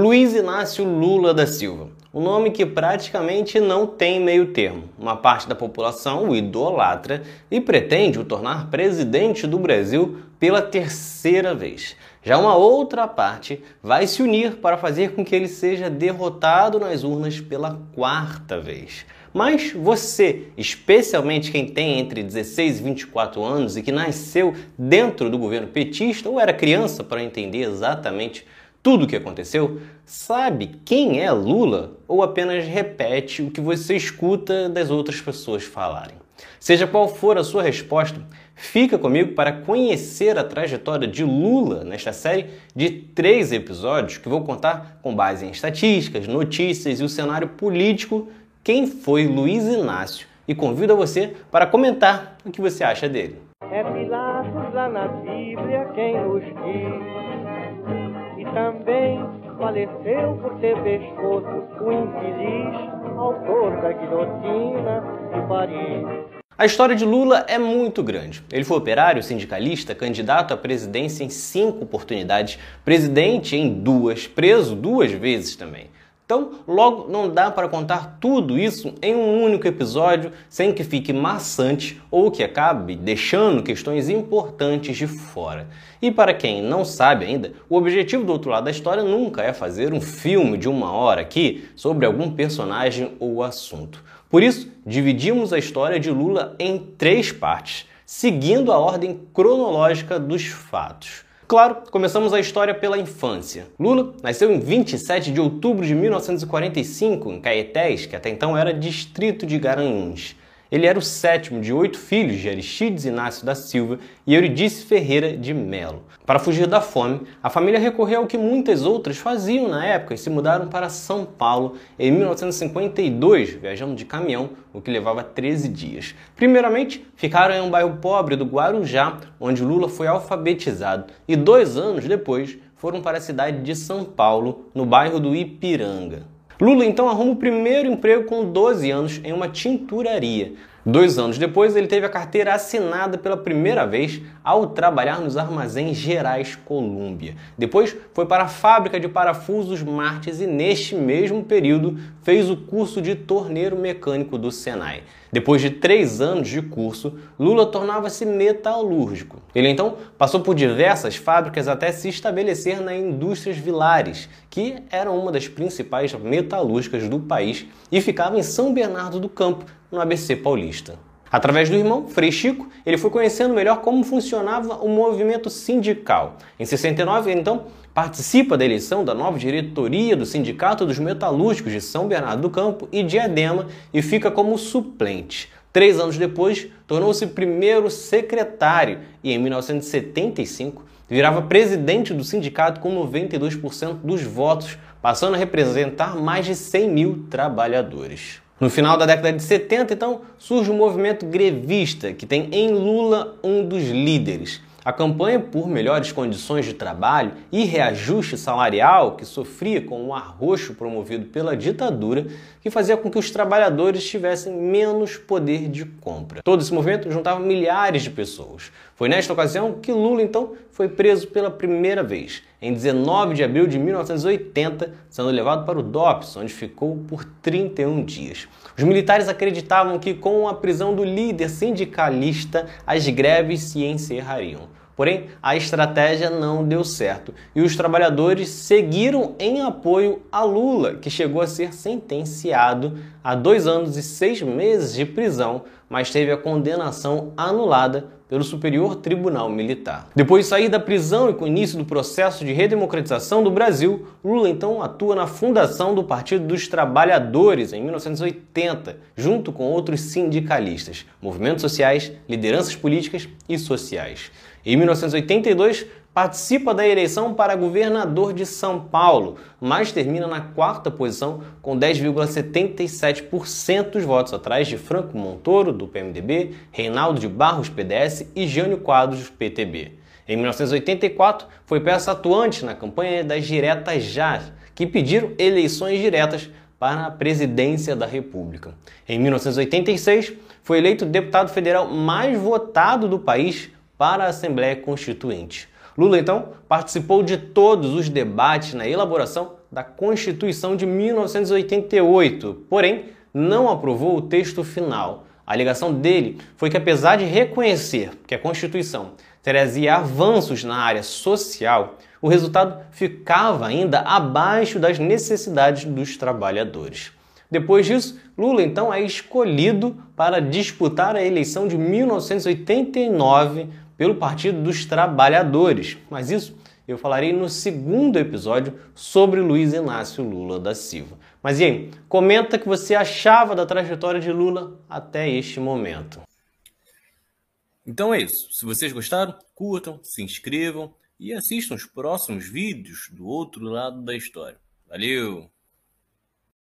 Luiz Inácio Lula da Silva. Um nome que praticamente não tem meio termo. Uma parte da população o idolatra e pretende o tornar presidente do Brasil pela terceira vez. Já uma outra parte vai se unir para fazer com que ele seja derrotado nas urnas pela quarta vez. Mas você, especialmente quem tem entre 16 e 24 anos e que nasceu dentro do governo petista ou era criança para entender exatamente tudo o que aconteceu, sabe quem é Lula ou apenas repete o que você escuta das outras pessoas falarem? Seja qual for a sua resposta, fica comigo para conhecer a trajetória de Lula nesta série de três episódios que vou contar com base em estatísticas, notícias e o cenário político quem foi Luiz Inácio e convido você para comentar o que você acha dele. É também faleceu por ter pescoço o infeliz autor da guilhotina de Paris. A história de Lula é muito grande. Ele foi operário, sindicalista, candidato à presidência em cinco oportunidades, presidente em duas, preso duas vezes também. Então, logo não dá para contar tudo isso em um único episódio sem que fique maçante ou que acabe deixando questões importantes de fora. E para quem não sabe ainda, o objetivo do outro lado da história nunca é fazer um filme de uma hora aqui sobre algum personagem ou assunto. Por isso, dividimos a história de Lula em três partes, seguindo a ordem cronológica dos fatos. Claro, começamos a história pela infância. Lula nasceu em 27 de outubro de 1945 em Caetés, que até então era distrito de Garanhuns. Ele era o sétimo de oito filhos de Aristides Inácio da Silva e Euridice Ferreira de Melo. Para fugir da fome, a família recorreu ao que muitas outras faziam na época e se mudaram para São Paulo em 1952, viajando de caminhão, o que levava 13 dias. Primeiramente, ficaram em um bairro pobre do Guarujá, onde Lula foi alfabetizado, e dois anos depois foram para a cidade de São Paulo, no bairro do Ipiranga. Lula então arruma o primeiro emprego com 12 anos em uma tinturaria. Dois anos depois, ele teve a carteira assinada pela primeira vez ao trabalhar nos armazéns Gerais Colômbia. Depois, foi para a fábrica de parafusos Martes e, neste mesmo período, fez o curso de torneiro mecânico do Senai. Depois de três anos de curso, Lula tornava-se metalúrgico. Ele então passou por diversas fábricas até se estabelecer na Indústrias Vilares, que era uma das principais metalúrgicas do país e ficava em São Bernardo do Campo, no ABC paulista. Através do irmão, Frei Chico, ele foi conhecendo melhor como funcionava o movimento sindical. Em 69, ele então participa da eleição da nova diretoria do Sindicato dos Metalúrgicos de São Bernardo do Campo e Diadema e fica como suplente. Três anos depois, tornou-se primeiro secretário e, em 1975, virava presidente do sindicato com 92% dos votos, passando a representar mais de 100 mil trabalhadores. No final da década de 70, então, surge o um movimento grevista, que tem em Lula um dos líderes. A campanha por melhores condições de trabalho e reajuste salarial que sofria com o arroxo promovido pela ditadura, que fazia com que os trabalhadores tivessem menos poder de compra. Todo esse movimento juntava milhares de pessoas. Foi nesta ocasião que Lula então foi preso pela primeira vez, em 19 de abril de 1980, sendo levado para o DOPS, onde ficou por 31 dias. Os militares acreditavam que com a prisão do líder sindicalista as greves se encerrariam. Porém, a estratégia não deu certo e os trabalhadores seguiram em apoio a Lula, que chegou a ser sentenciado a dois anos e seis meses de prisão, mas teve a condenação anulada pelo Superior Tribunal Militar. Depois de sair da prisão e com o início do processo de redemocratização do Brasil, Lula então atua na fundação do Partido dos Trabalhadores em 1980, junto com outros sindicalistas, movimentos sociais, lideranças políticas e sociais. Em 1982, participa da eleição para governador de São Paulo, mas termina na quarta posição com 10,77% dos votos, atrás de Franco Montoro, do PMDB, Reinaldo de Barros, PDS e Jânio Quadros, PTB. Em 1984, foi peça atuante na campanha das diretas já, que pediram eleições diretas para a presidência da República. Em 1986, foi eleito deputado federal mais votado do país para a Assembleia Constituinte. Lula, então, participou de todos os debates na elaboração da Constituição de 1988, porém não aprovou o texto final. A alegação dele foi que, apesar de reconhecer que a Constituição trazia avanços na área social, o resultado ficava ainda abaixo das necessidades dos trabalhadores. Depois disso, Lula então é escolhido para disputar a eleição de 1989 pelo Partido dos Trabalhadores. Mas isso eu falarei no segundo episódio sobre Luiz Inácio Lula da Silva. Mas e aí, comenta o que você achava da trajetória de Lula até este momento. Então é isso. Se vocês gostaram, curtam, se inscrevam e assistam os próximos vídeos do outro lado da história. Valeu!